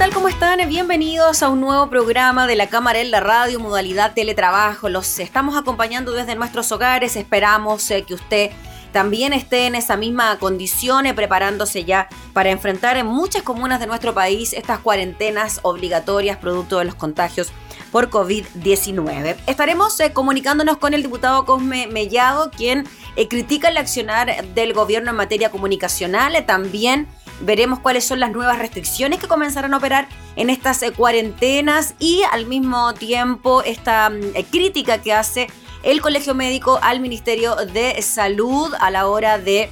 Tal? ¿Cómo están? Bienvenidos a un nuevo programa de la Cámara en la Radio, modalidad teletrabajo. Los estamos acompañando desde nuestros hogares. Esperamos eh, que usted también esté en esa misma condición, eh, preparándose ya para enfrentar en muchas comunas de nuestro país estas cuarentenas obligatorias producto de los contagios por COVID-19. Estaremos eh, comunicándonos con el diputado Cosme Mellado, quien critica el accionar del gobierno en materia comunicacional. también Veremos cuáles son las nuevas restricciones que comenzarán a operar en estas eh, cuarentenas y al mismo tiempo esta mm, eh, crítica que hace el Colegio Médico al Ministerio de Salud a la hora de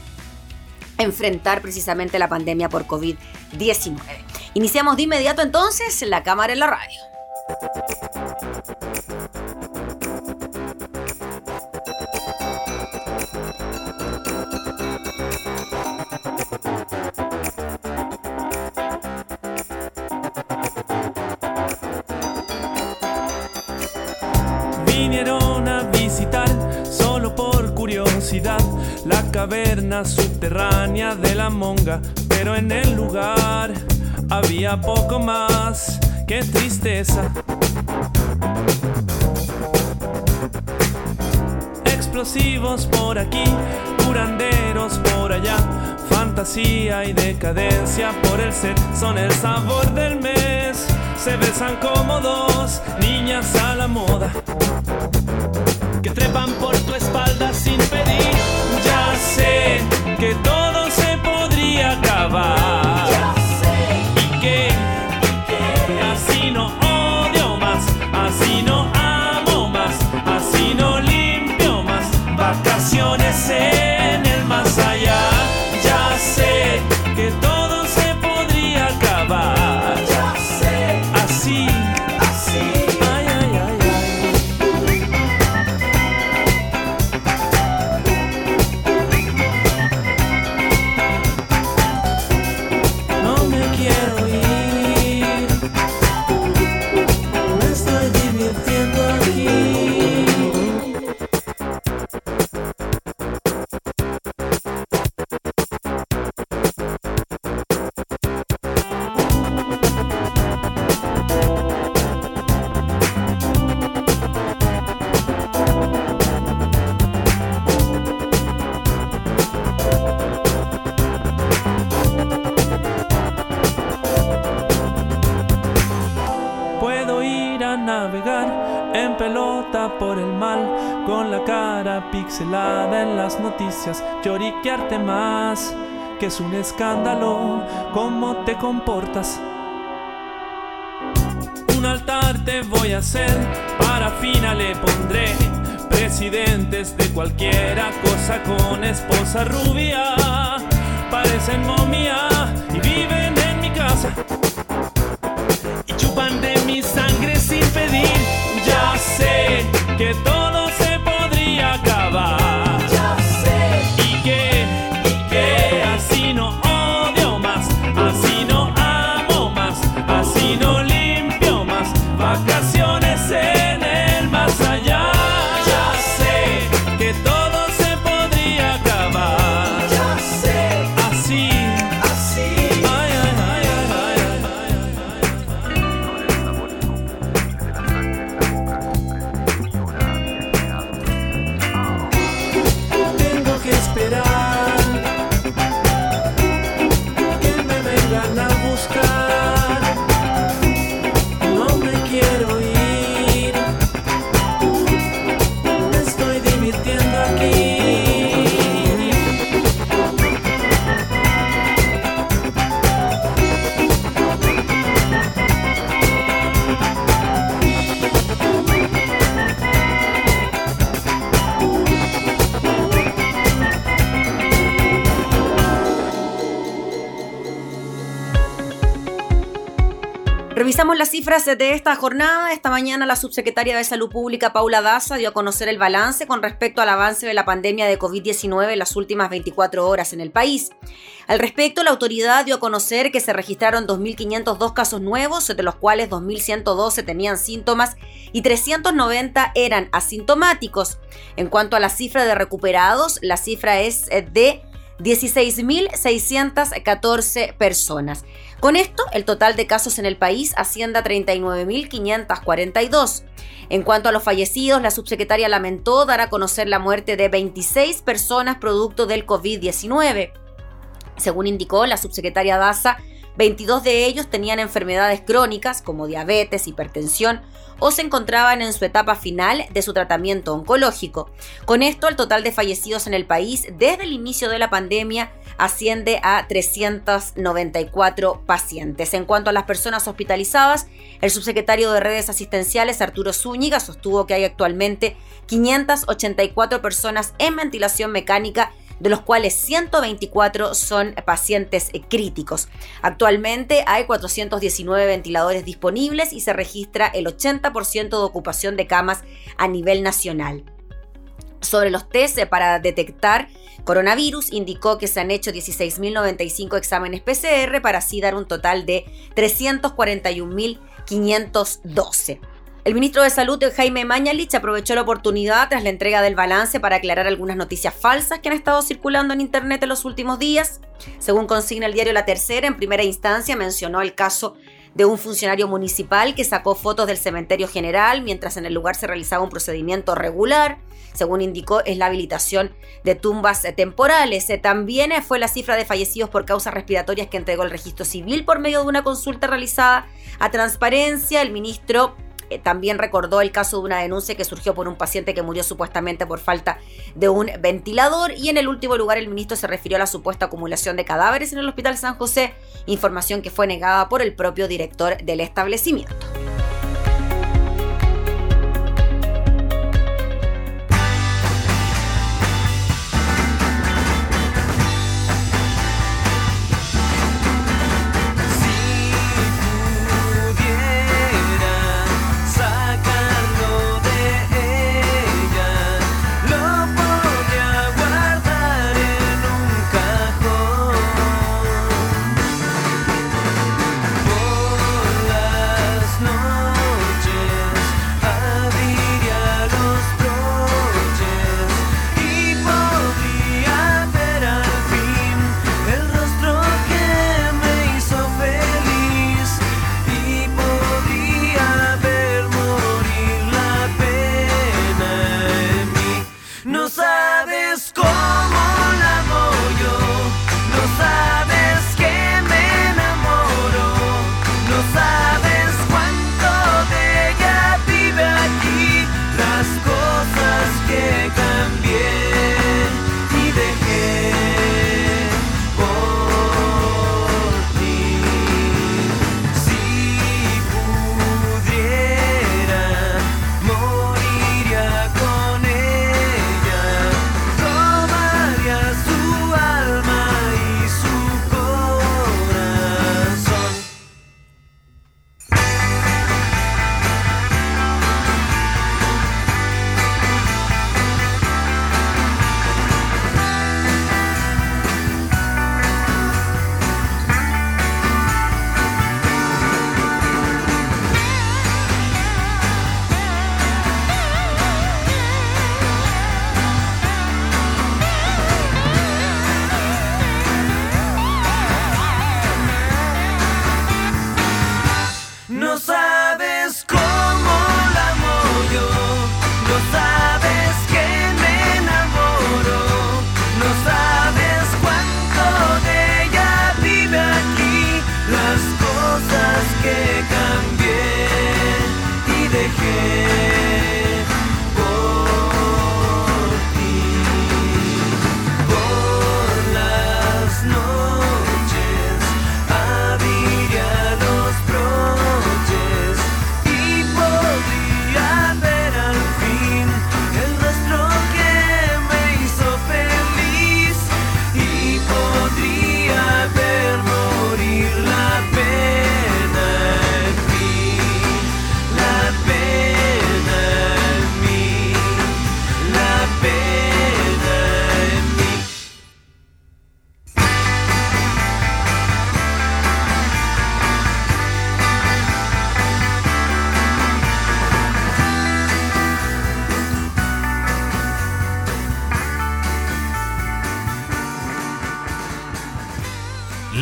enfrentar precisamente la pandemia por COVID-19. Iniciamos de inmediato entonces la cámara en la radio. Caverna subterránea de la monga, pero en el lugar había poco más que tristeza. Explosivos por aquí, curanderos por allá, fantasía y decadencia por el set son el sabor del mes. Se besan como dos niñas a la moda que trepan por noticias, lloriquearte más, que es un escándalo cómo te comportas. Un altar te voy a hacer, parafina le pondré. Presidentes de cualquiera cosa con esposa rubia, parecen momia y viven en mi casa y chupan de mi sangre sin pedir. Ya sé que todo Las cifras de esta jornada. Esta mañana la subsecretaria de Salud Pública, Paula Daza, dio a conocer el balance con respecto al avance de la pandemia de COVID-19 en las últimas 24 horas en el país. Al respecto, la autoridad dio a conocer que se registraron 2.502 casos nuevos, de los cuales 2.112 tenían síntomas y 390 eran asintomáticos. En cuanto a la cifra de recuperados, la cifra es eh, de 16.614 personas. Con esto, el total de casos en el país asciende a 39.542. En cuanto a los fallecidos, la subsecretaria lamentó dar a conocer la muerte de 26 personas producto del COVID-19. Según indicó la subsecretaria Daza, 22 de ellos tenían enfermedades crónicas como diabetes, hipertensión o se encontraban en su etapa final de su tratamiento oncológico. Con esto, el total de fallecidos en el país desde el inicio de la pandemia asciende a 394 pacientes. En cuanto a las personas hospitalizadas, el subsecretario de redes asistenciales, Arturo Zúñiga, sostuvo que hay actualmente 584 personas en ventilación mecánica de los cuales 124 son pacientes críticos. Actualmente hay 419 ventiladores disponibles y se registra el 80% de ocupación de camas a nivel nacional. Sobre los test para detectar coronavirus, indicó que se han hecho 16.095 exámenes PCR para así dar un total de 341.512. El ministro de Salud, Jaime Mañalich, aprovechó la oportunidad tras la entrega del balance para aclarar algunas noticias falsas que han estado circulando en Internet en los últimos días. Según consigna el diario La Tercera, en primera instancia mencionó el caso de un funcionario municipal que sacó fotos del cementerio general mientras en el lugar se realizaba un procedimiento regular. Según indicó, es la habilitación de tumbas temporales. También fue la cifra de fallecidos por causas respiratorias que entregó el registro civil por medio de una consulta realizada a transparencia. El ministro eh, también recordó el caso de una denuncia que surgió por un paciente que murió supuestamente por falta de un ventilador y en el último lugar el ministro se refirió a la supuesta acumulación de cadáveres en el Hospital San José, información que fue negada por el propio director del establecimiento.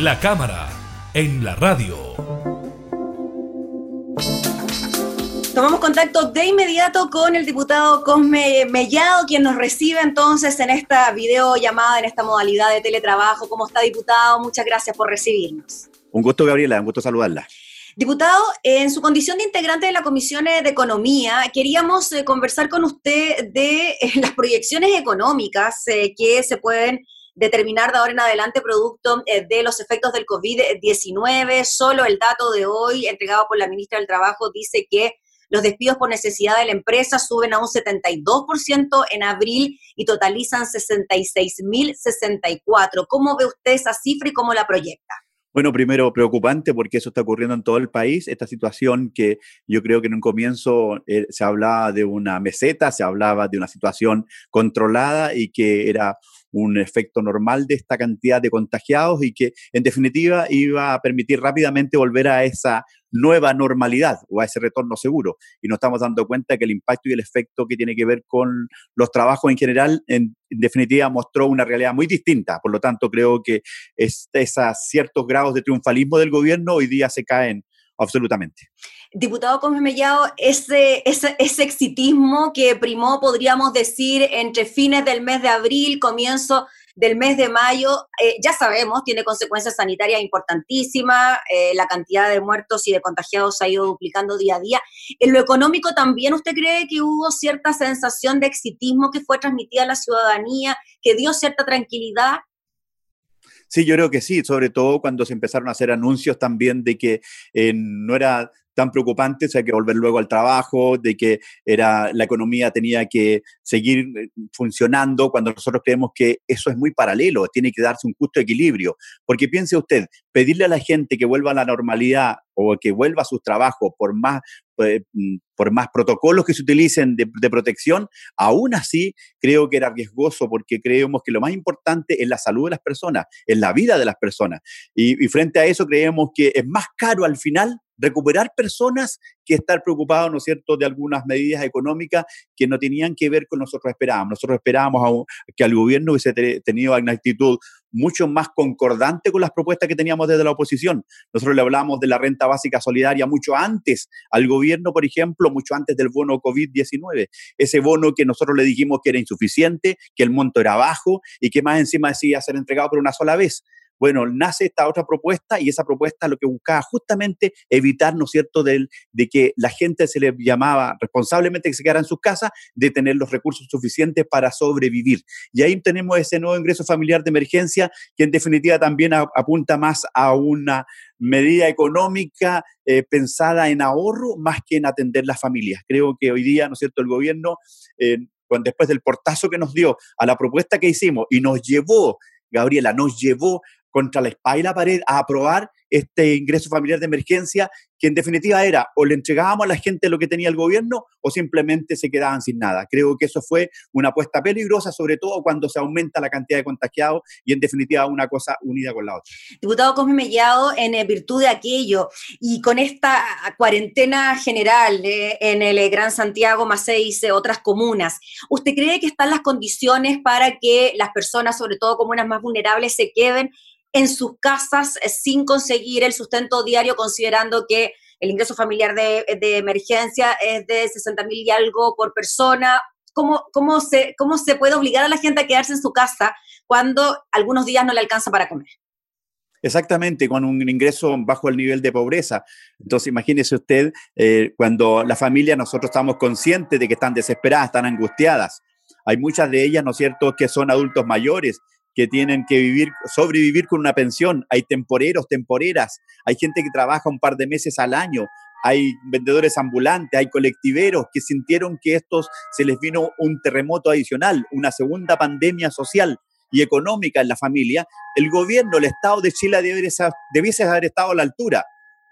La cámara en la radio. Tomamos contacto de inmediato con el diputado Cosme Mellado, quien nos recibe entonces en esta videollamada, en esta modalidad de teletrabajo. ¿Cómo está, diputado? Muchas gracias por recibirnos. Un gusto, Gabriela, un gusto saludarla. Diputado, en su condición de integrante de la Comisión de Economía, queríamos eh, conversar con usted de eh, las proyecciones económicas eh, que se pueden determinar de ahora en adelante producto de los efectos del COVID-19. Solo el dato de hoy entregado por la ministra del Trabajo dice que los despidos por necesidad de la empresa suben a un 72% en abril y totalizan 66.064. ¿Cómo ve usted esa cifra y cómo la proyecta? Bueno, primero preocupante porque eso está ocurriendo en todo el país, esta situación que yo creo que en un comienzo eh, se hablaba de una meseta, se hablaba de una situación controlada y que era un efecto normal de esta cantidad de contagiados y que en definitiva iba a permitir rápidamente volver a esa nueva normalidad o a ese retorno seguro. Y nos estamos dando cuenta que el impacto y el efecto que tiene que ver con los trabajos en general, en, definitiva, mostró una realidad muy distinta. Por lo tanto, creo que es, esos ciertos grados de triunfalismo del gobierno hoy día se caen absolutamente. Diputado Gómez Mellado, ese, ese, exitismo que primó, podríamos decir, entre fines del mes de abril, comienzo del mes de mayo, eh, ya sabemos, tiene consecuencias sanitarias importantísimas, eh, la cantidad de muertos y de contagiados ha ido duplicando día a día. En lo económico también, ¿usted cree que hubo cierta sensación de exitismo que fue transmitida a la ciudadanía, que dio cierta tranquilidad? Sí, yo creo que sí, sobre todo cuando se empezaron a hacer anuncios también de que eh, no era tan preocupante, o sea, que volver luego al trabajo, de que era, la economía tenía que seguir eh, funcionando, cuando nosotros creemos que eso es muy paralelo, tiene que darse un justo equilibrio. Porque piense usted, pedirle a la gente que vuelva a la normalidad o que vuelva a sus trabajos por más, eh, mm, por más protocolos que se utilicen de, de, protección, aún así creo que era riesgoso porque creemos que lo más importante es la salud de las personas, es la vida de las personas. Y, y frente a eso creemos que es más caro al final recuperar personas que estar preocupados, ¿no es cierto?, de algunas medidas económicas que no tenían que ver con nosotros esperábamos. Nosotros esperábamos que al gobierno hubiese tenido una actitud mucho más concordante con las propuestas que teníamos desde la oposición. Nosotros le hablamos de la renta básica solidaria mucho antes al gobierno, por ejemplo, mucho antes del bono COVID-19. Ese bono que nosotros le dijimos que era insuficiente, que el monto era bajo y que más encima decía ser entregado por una sola vez. Bueno, nace esta otra propuesta y esa propuesta lo que buscaba justamente evitar, ¿no es cierto?, de, de que la gente se le llamaba responsablemente que se quedara en sus casas, de tener los recursos suficientes para sobrevivir. Y ahí tenemos ese nuevo ingreso familiar de emergencia que en definitiva también apunta más a una medida económica eh, pensada en ahorro más que en atender las familias. Creo que hoy día, ¿no es cierto?, el gobierno, eh, después del portazo que nos dio a la propuesta que hicimos y nos llevó Gabriela, nos llevó contra la espalda y la pared a aprobar este ingreso familiar de emergencia, que en definitiva era o le entregábamos a la gente lo que tenía el gobierno o simplemente se quedaban sin nada. Creo que eso fue una apuesta peligrosa, sobre todo cuando se aumenta la cantidad de contagiados y en definitiva una cosa unida con la otra. Diputado Cosme Mellado, en eh, virtud de aquello y con esta cuarentena general eh, en el eh, Gran Santiago, más seis otras comunas, ¿usted cree que están las condiciones para que las personas, sobre todo comunas más vulnerables, se queden en sus casas eh, sin conseguir el sustento diario, considerando que el ingreso familiar de, de emergencia es de 60 mil y algo por persona. ¿Cómo, cómo, se, ¿Cómo se puede obligar a la gente a quedarse en su casa cuando algunos días no le alcanza para comer? Exactamente, con un ingreso bajo el nivel de pobreza. Entonces, imagínese usted, eh, cuando la familia, nosotros estamos conscientes de que están desesperadas, están angustiadas. Hay muchas de ellas, ¿no es cierto?, que son adultos mayores, que tienen que vivir, sobrevivir con una pensión, hay temporeros, temporeras, hay gente que trabaja un par de meses al año, hay vendedores ambulantes, hay colectiveros que sintieron que estos se les vino un terremoto adicional, una segunda pandemia social y económica en la familia, el gobierno, el Estado de Chile debiese, debiese haber estado a la altura.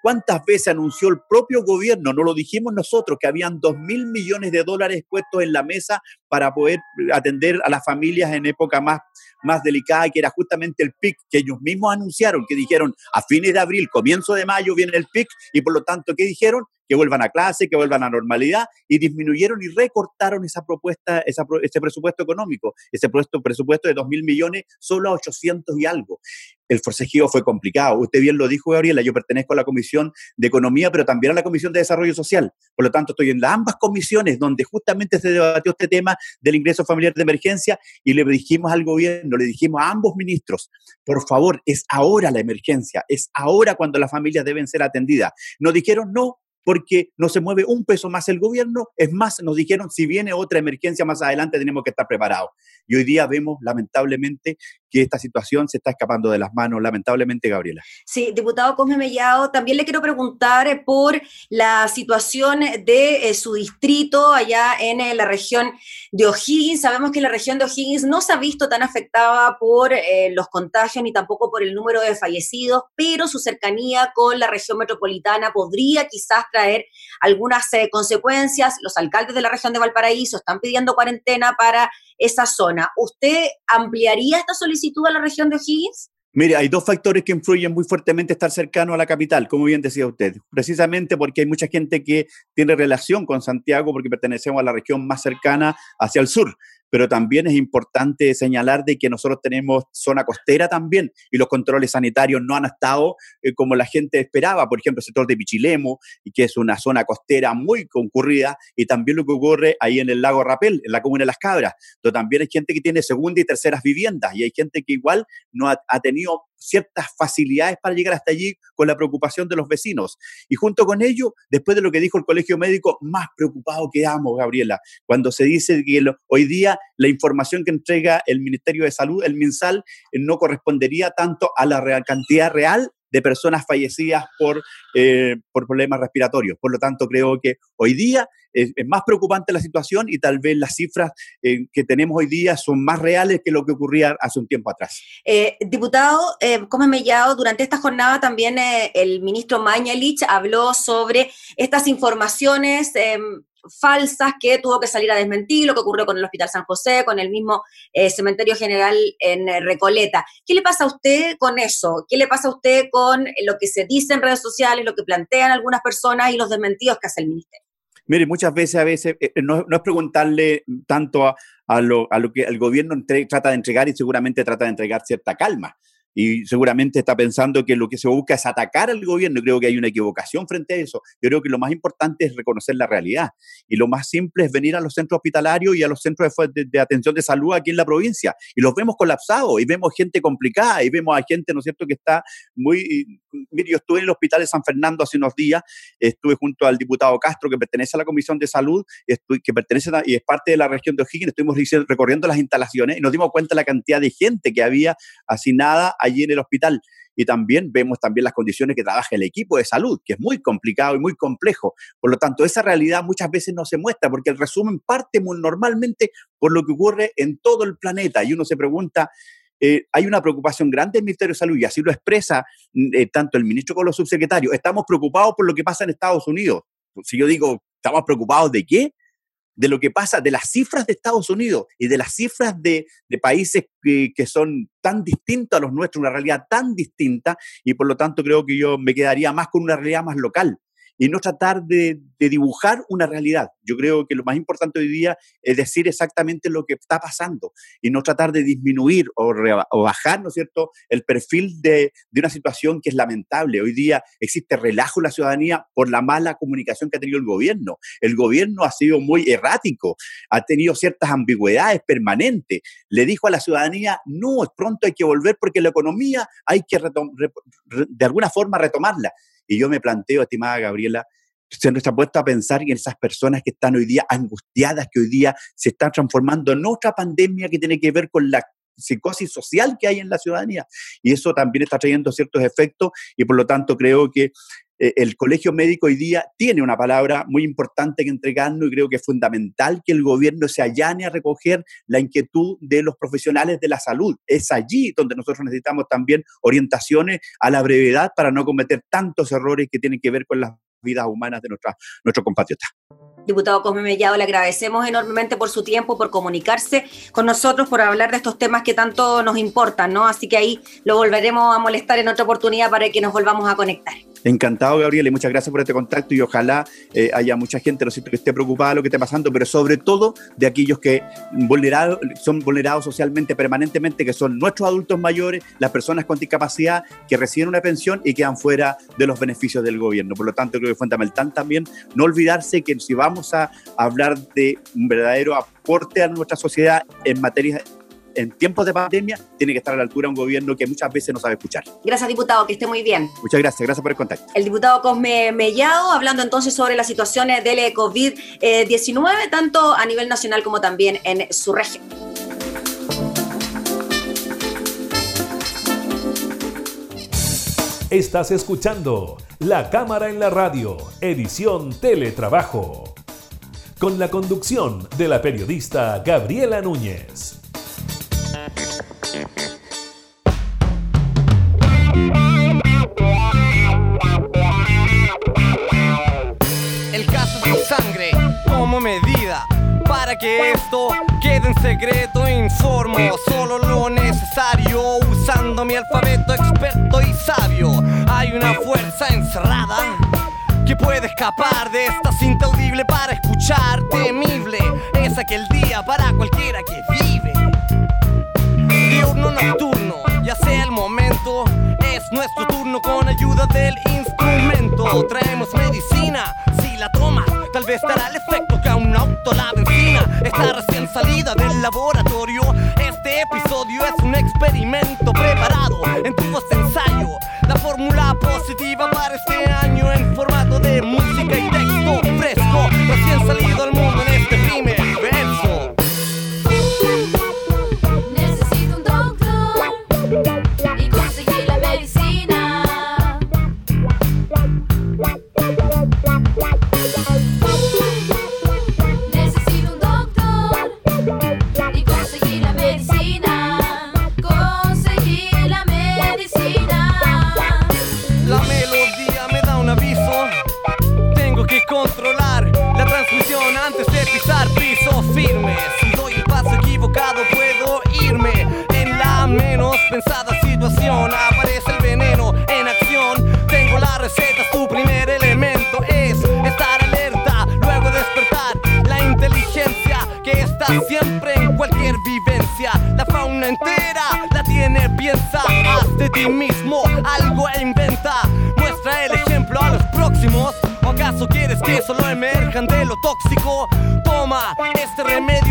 ¿Cuántas veces anunció el propio gobierno, no lo dijimos nosotros, que habían dos mil millones de dólares puestos en la mesa para poder atender a las familias en época más más delicada, que era justamente el PIC, que ellos mismos anunciaron, que dijeron a fines de abril, comienzo de mayo viene el PIC, y por lo tanto, ¿qué dijeron? Que vuelvan a clase, que vuelvan a normalidad, y disminuyeron y recortaron esa propuesta, esa, ese presupuesto económico, ese presupuesto de 2 mil millones, solo a 800 y algo. El forcejeo fue complicado. Usted bien lo dijo, Gabriela, yo pertenezco a la Comisión de Economía, pero también a la Comisión de Desarrollo Social. Por lo tanto, estoy en ambas comisiones donde justamente se debatió este tema del ingreso familiar de emergencia y le dijimos al gobierno, le dijimos a ambos ministros, por favor, es ahora la emergencia, es ahora cuando las familias deben ser atendidas. Nos dijeron, no, porque no se mueve un peso más el gobierno. Es más, nos dijeron, si viene otra emergencia más adelante, tenemos que estar preparados. Y hoy día vemos, lamentablemente, que esta situación se está escapando de las manos, lamentablemente, Gabriela. Sí, diputado Cosme Mellado, también le quiero preguntar eh, por la situación de eh, su distrito allá en eh, la región de O'Higgins. Sabemos que la región de O'Higgins no se ha visto tan afectada por los contagios ni tampoco por el número de fallecidos, pero su cercanía con la región metropolitana podría quizás traer algunas consecuencias. Los alcaldes de la región de Valparaíso están pidiendo cuarentena para esa zona. ¿Usted ampliaría esta solicitud a la región de O'Higgins? Mire, hay dos factores que influyen muy fuertemente estar cercano a la capital, como bien decía usted. Precisamente porque hay mucha gente que tiene relación con Santiago porque pertenecemos a la región más cercana hacia el sur pero también es importante señalar de que nosotros tenemos zona costera también y los controles sanitarios no han estado eh, como la gente esperaba, por ejemplo, el sector de Pichilemo, y que es una zona costera muy concurrida, y también lo que ocurre ahí en el lago Rapel, en la comuna de Las Cabras, donde también hay gente que tiene segunda y terceras viviendas, y hay gente que igual no ha tenido ciertas facilidades para llegar hasta allí con la preocupación de los vecinos. Y junto con ello, después de lo que dijo el colegio médico, más preocupado quedamos, Gabriela, cuando se dice que hoy día la información que entrega el Ministerio de Salud, el MinSal, eh, no correspondería tanto a la real, cantidad real de personas fallecidas por, eh, por problemas respiratorios. Por lo tanto, creo que hoy día es, más preocupante la situación y tal vez las cifras eh, que tenemos hoy día son más reales que lo que ocurría hace un tiempo atrás. Eh, diputado, eh, como mellado, durante esta jornada también el ministro Mañalich habló sobre estas informaciones em, falsas que tuvo que salir a desmentir, lo que ocurrió con el Hospital San José, con el mismo eh, Cementerio General en eh, Recoleta. ¿Qué le pasa a usted con eso? ¿Qué le pasa a usted con lo que se dice en redes sociales, lo que plantean algunas personas y los desmentidos que hace el Ministerio? Mire, muchas veces, a veces, eh, no, es preguntarle tanto a, lo, a, lo, que el gobierno trata de entregar y seguramente trata de entregar cierta calma y seguramente está pensando que lo que se busca es atacar al gobierno. Creo que hay una equivocación frente a eso. Yo creo que lo más importante es reconocer la realidad y lo más simple es venir a los centros hospitalarios y a los centros de, atención de salud aquí en la provincia y los vemos colapsados y vemos gente complicada y vemos a gente, ¿no es cierto?, que está muy... Mire, yo estuve en el hospital de San Fernando hace unos días, estuve junto al diputado Castro que pertenece a la Comisión de Salud, que pertenece y es parte de la región de O'Higgins, estuvimos recorriendo las instalaciones y nos dimos cuenta de la cantidad de gente que había asignada allí en el hospital. Y también vemos también las condiciones que trabaja el equipo de salud, que es muy complicado y muy complejo. Por lo tanto, esa realidad muchas veces no se muestra porque el resumen parte muy normalmente por lo que ocurre en todo el planeta. Y uno se pregunta, eh, hay una preocupación grande en el Ministerio de Salud y así lo expresa mm, eh, tanto el ministro como los subsecretarios. Estamos preocupados por lo que pasa en Estados Unidos. Si yo digo, ¿estamos preocupados de qué? De lo que pasa, de las cifras de Estados Unidos y de las cifras de, países que, que, son tan distintos a los nuestros, una realidad tan distinta, y por lo tanto creo que yo me quedaría más con una realidad más local y no tratar de, dibujar una realidad. Yo creo que lo más importante hoy día es decir exactamente lo que está pasando y no tratar de disminuir o, bajar, ¿no es cierto?, el perfil de, de, una situación que es lamentable. Hoy día existe relajo en la ciudadanía por la mala comunicación que ha tenido el gobierno. El gobierno ha sido muy errático, ha tenido ciertas ambigüedades permanentes. Le dijo a la ciudadanía, no, pronto hay que volver porque la economía hay que de alguna forma retomarla. Y yo me planteo, estimada Gabriela, se nos ha puesto a pensar en esas personas que están hoy día angustiadas, que hoy día se están transformando en otra pandemia que tiene que ver con la psicosis social que hay en la ciudadanía. Y eso también está trayendo ciertos efectos y por lo tanto creo que eh, el colegio médico hoy día tiene una palabra muy importante que entregarnos y creo que es fundamental que el gobierno se allane a recoger la inquietud de los profesionales de la salud. Es allí donde nosotros necesitamos también orientaciones a la brevedad para no cometer tantos errores que tienen que ver con las vidas humanas de nuestra, nuestros compatriotas. Diputado Cosme Mellado, le agradecemos enormemente por su tiempo, por comunicarse con nosotros, por hablar de estos temas que tanto nos importan, ¿no? Así que ahí lo volveremos a molestar en otra oportunidad para que nos volvamos a conectar. Encantado, Gabriel, y muchas gracias por este contacto y ojalá eh, haya mucha gente, ¿no que esté preocupada de lo que esté pasando, pero sobre todo de aquellos que vulnerados, son vulnerados socialmente permanentemente, que son nuestros adultos mayores, las personas con discapacidad que reciben una pensión y quedan fuera de los beneficios del gobierno. Por lo tanto, creo que es fundamental también no olvidarse que si vamos a hablar de un verdadero aporte a nuestra sociedad en materia en tiempos de pandemia tiene que estar a la altura un gobierno que muchas veces no sabe escuchar. Gracias, diputado, que esté muy bien. Muchas gracias, gracias por el contacto. El diputado Cosme Mellado, hablando entonces sobre las situaciones del COVID-19, tanto a nivel nacional como también en su región. Estás escuchando La Cámara en la Radio, edición Teletrabajo, con la conducción de la periodista Gabriela Núñez. Medida para que esto quede en secreto informo. Solo lo necesario usando mi alfabeto experto y sabio. Hay una fuerza encerrada que puede escapar de esta cinta audible para escuchar temible. Es aquel día para cualquiera que vive. Diurno nocturno ya sea el momento. Es nuestro turno con ayuda del instrumento. Traemos medicina si la tomas tal vez dará el efecto que a un auto la benzina está recién salida del laboratorio. Este episodio es un experimento preparado en tubos de ensayo. La fórmula positiva para este año en formato de música y texto fresco recién salido al mundo ti mismo algo inventa. Muestra el ejemplo a los próximos. ¿O acaso quieres que solo emerjan de lo tóxico? Toma, este remedio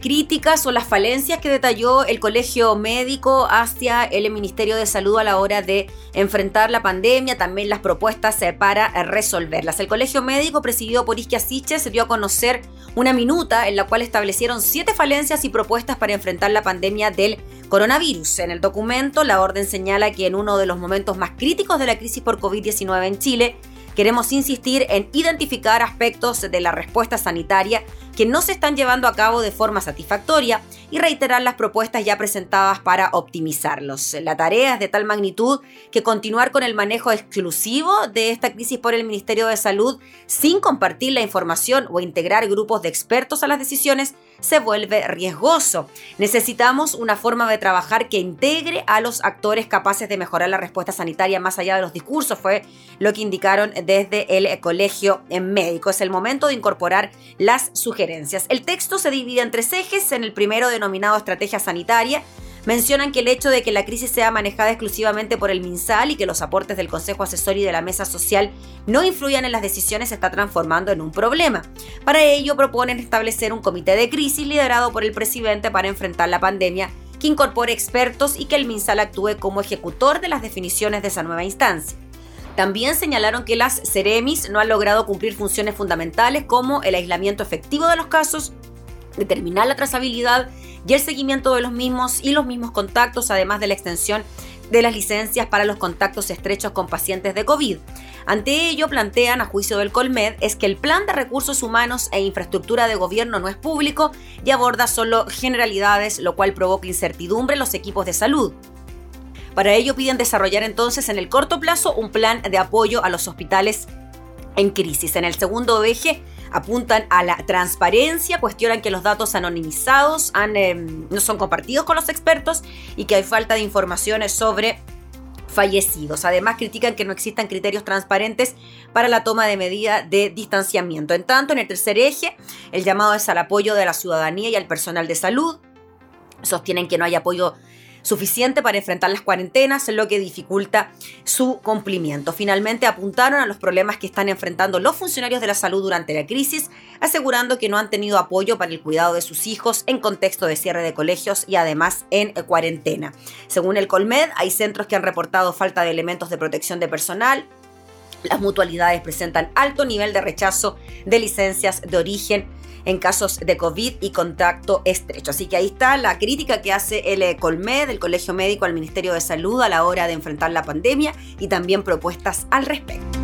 Críticas o las falencias que detalló el Colegio Médico hacia el Ministerio de Salud a la hora de enfrentar la pandemia, también las propuestas para resolverlas. El Colegio Médico, presidido por Isquia Siches, dio a conocer una minuta en la cual establecieron siete falencias y propuestas para enfrentar la pandemia del coronavirus. En el documento, la orden señala que en uno de los momentos más críticos de la crisis por COVID-19 en Chile, Queremos insistir en identificar aspectos de la respuesta sanitaria que no se están llevando a cabo de forma satisfactoria y reiterar las propuestas ya presentadas para optimizarlos. La tarea es de tal magnitud que continuar con el manejo exclusivo de esta crisis por el Ministerio de Salud sin compartir la información o integrar grupos de expertos a las decisiones se vuelve riesgoso. Necesitamos una forma de trabajar que integre a los actores capaces de mejorar la respuesta sanitaria más allá de los discursos, fue lo que indicaron desde el Colegio Médico. Es el momento de incorporar las sugerencias. El texto se divide en tres ejes. En el primero, denominado Estrategia Sanitaria, mencionan que el hecho de que la crisis sea manejada exclusivamente por el MinSal y que los aportes del Consejo Asesor y de la Mesa Social no influyan en las decisiones se está transformando en un problema. Para ello proponen establecer un comité de crisis liderado por el presidente para enfrentar la pandemia que incorpore expertos y que el MinSal actúe como ejecutor de las definiciones de esa nueva instancia. También señalaron que las Ceremis no han logrado cumplir funciones fundamentales como el aislamiento efectivo de los casos, determinar la trazabilidad y el seguimiento de los mismos y los mismos contactos, además de la extensión de las licencias para los contactos estrechos con pacientes de COVID. Ante ello, plantean, a juicio del Colmed, es que el plan de recursos humanos e infraestructura de gobierno no es público y aborda solo generalidades, lo cual provoca incertidumbre en los equipos de salud. Para ello piden desarrollar entonces en el corto plazo un plan de apoyo a los hospitales en crisis. En el segundo eje apuntan a la transparencia, cuestionan que los datos anonimizados em, no son compartidos con los expertos y que hay falta de informaciones sobre fallecidos. Además, critican que no existan criterios transparentes para la toma de medidas de distanciamiento. En tanto, en el tercer eje, el llamado es al apoyo de la ciudadanía y al personal de salud. Sostienen que no hay apoyo suficiente para enfrentar las cuarentenas, lo que dificulta su cumplimiento. Finalmente apuntaron a los problemas que están enfrentando los funcionarios de la salud durante la crisis, asegurando que no han tenido apoyo para el cuidado de sus hijos en contexto de cierre de colegios y además en cuarentena. Según el Colmed, hay centros que han reportado falta de elementos de protección de personal, las mutualidades presentan alto nivel de rechazo de licencias de origen en casos de COVID y contacto estrecho. Así que ahí está la crítica que hace el Colmed, el Colegio Médico, al Ministerio de Salud a la hora de enfrentar la pandemia y también propuestas al respecto.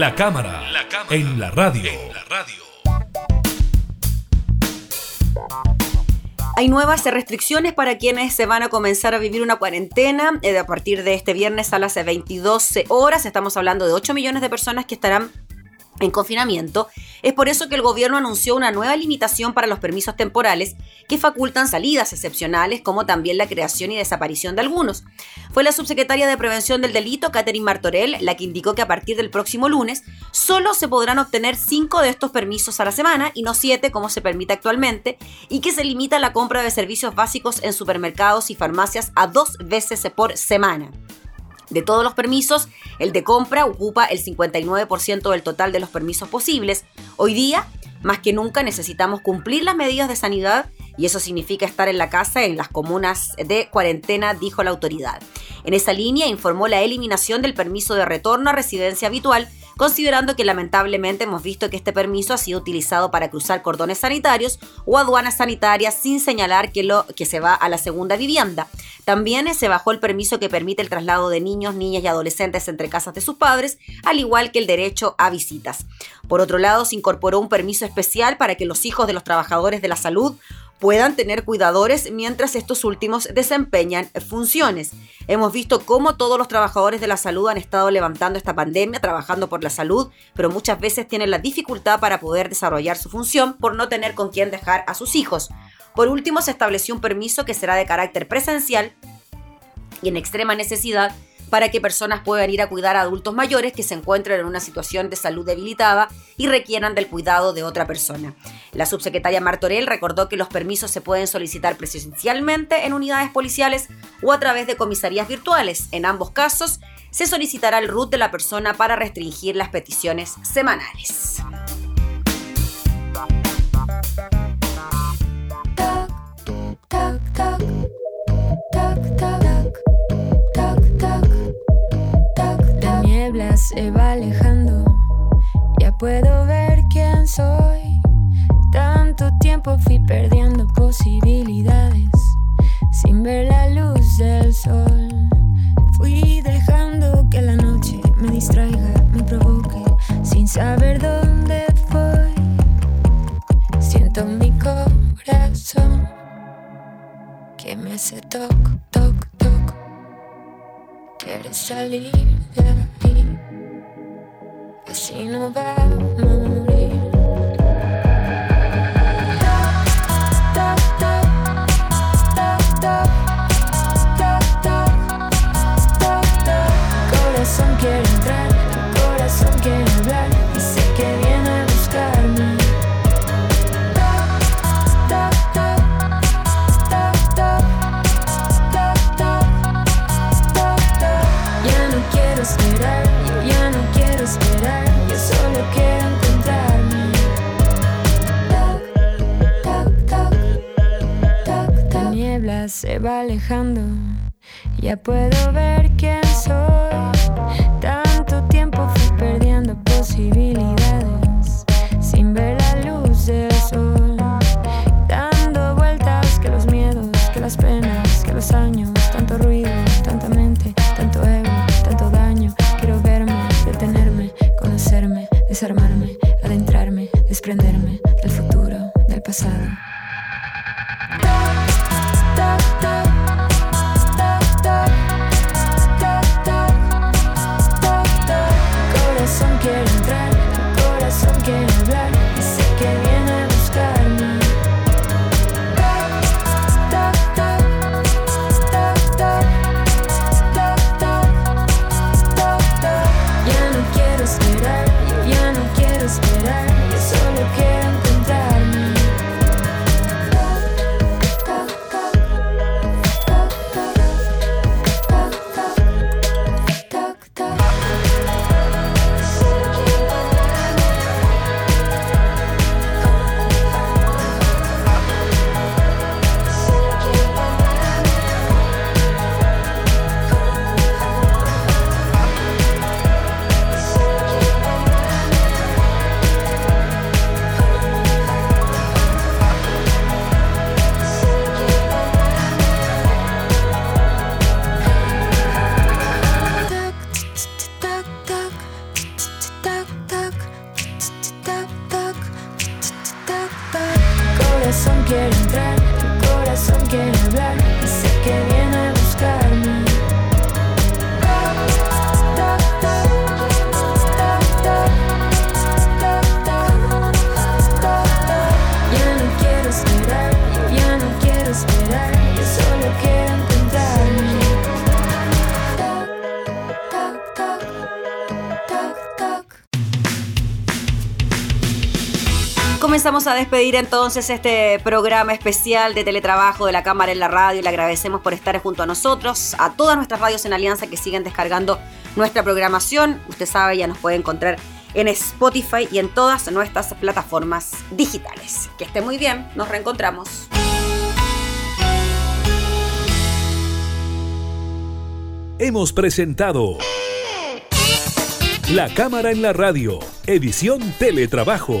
La cámara, en la radio. Hay nuevas restricciones para quienes se van a comenzar a vivir una cuarentena eh, a partir de este viernes a las 22 horas. Estamos hablando de 8 millones de personas que estarán en confinamiento. Es por eso que el gobierno anunció una nueva limitación para los permisos temporales que facultan salidas excepcionales, como también la creación y desaparición de algunos. Fue la subsecretaria de Prevención del Delito, Catherine Martorell, la que indicó que a partir del próximo lunes solo se podrán obtener cinco de estos permisos a la semana y no siete como se permite actualmente, y que se limita la compra de servicios básicos en supermercados y farmacias a dos veces por semana. De todos los permisos, el de compra ocupa el 59% del total de los permisos posibles. Hoy día, más que nunca, necesitamos cumplir las medidas de sanidad y eso significa estar en la casa en las comunas de cuarentena, dijo la autoridad. En esa línea informó la eliminación del permiso de retorno a residencia habitual considerando que lamentablemente hemos visto que este permiso ha sido utilizado para cruzar cordones sanitarios o aduanas sanitarias sin señalar que, lo, que se va a la segunda vivienda. También se bajó el permiso que permite el traslado de niños, niñas y adolescentes entre casas de sus padres, al igual que el derecho a visitas. Por otro lado, se incorporó un permiso especial para que los hijos de los trabajadores de la salud puedan tener cuidadores mientras estos últimos desempeñan funciones. Hemos visto cómo todos los trabajadores de la salud han estado levantando esta pandemia, trabajando por la salud, pero muchas veces tienen la dificultad para poder desarrollar su función por no tener con quién dejar a sus hijos. Por último, se estableció un permiso que será de carácter presencial y en extrema necesidad para que personas puedan ir a cuidar a adultos mayores que se encuentren en una situación de salud debilitada y requieran del cuidado de otra persona. La subsecretaria Martorell recordó que los permisos se pueden solicitar presencialmente en unidades policiales o a través de comisarías virtuales. En ambos casos, se solicitará el RUT de la persona para restringir las peticiones semanales. Se va alejando, ya puedo ver quién soy. Tanto tiempo fui perdiendo posibilidades sin ver la luz del sol. Fui dejando que la noche me distraiga, me provoque, sin saber dónde voy. Siento mi corazón que me hace toc, toc, toc. Quieres salir de I've seen bad moon. Ya puedo Comenzamos a despedir entonces este programa especial de teletrabajo de la Cámara en la Radio. Le agradecemos por estar junto a nosotros, a todas nuestras radios en Alianza que siguen descargando nuestra programación. Usted sabe, ya nos puede encontrar en Spotify y en todas nuestras plataformas digitales. Que esté muy bien, nos reencontramos. Hemos presentado La Cámara en la Radio, edición Teletrabajo.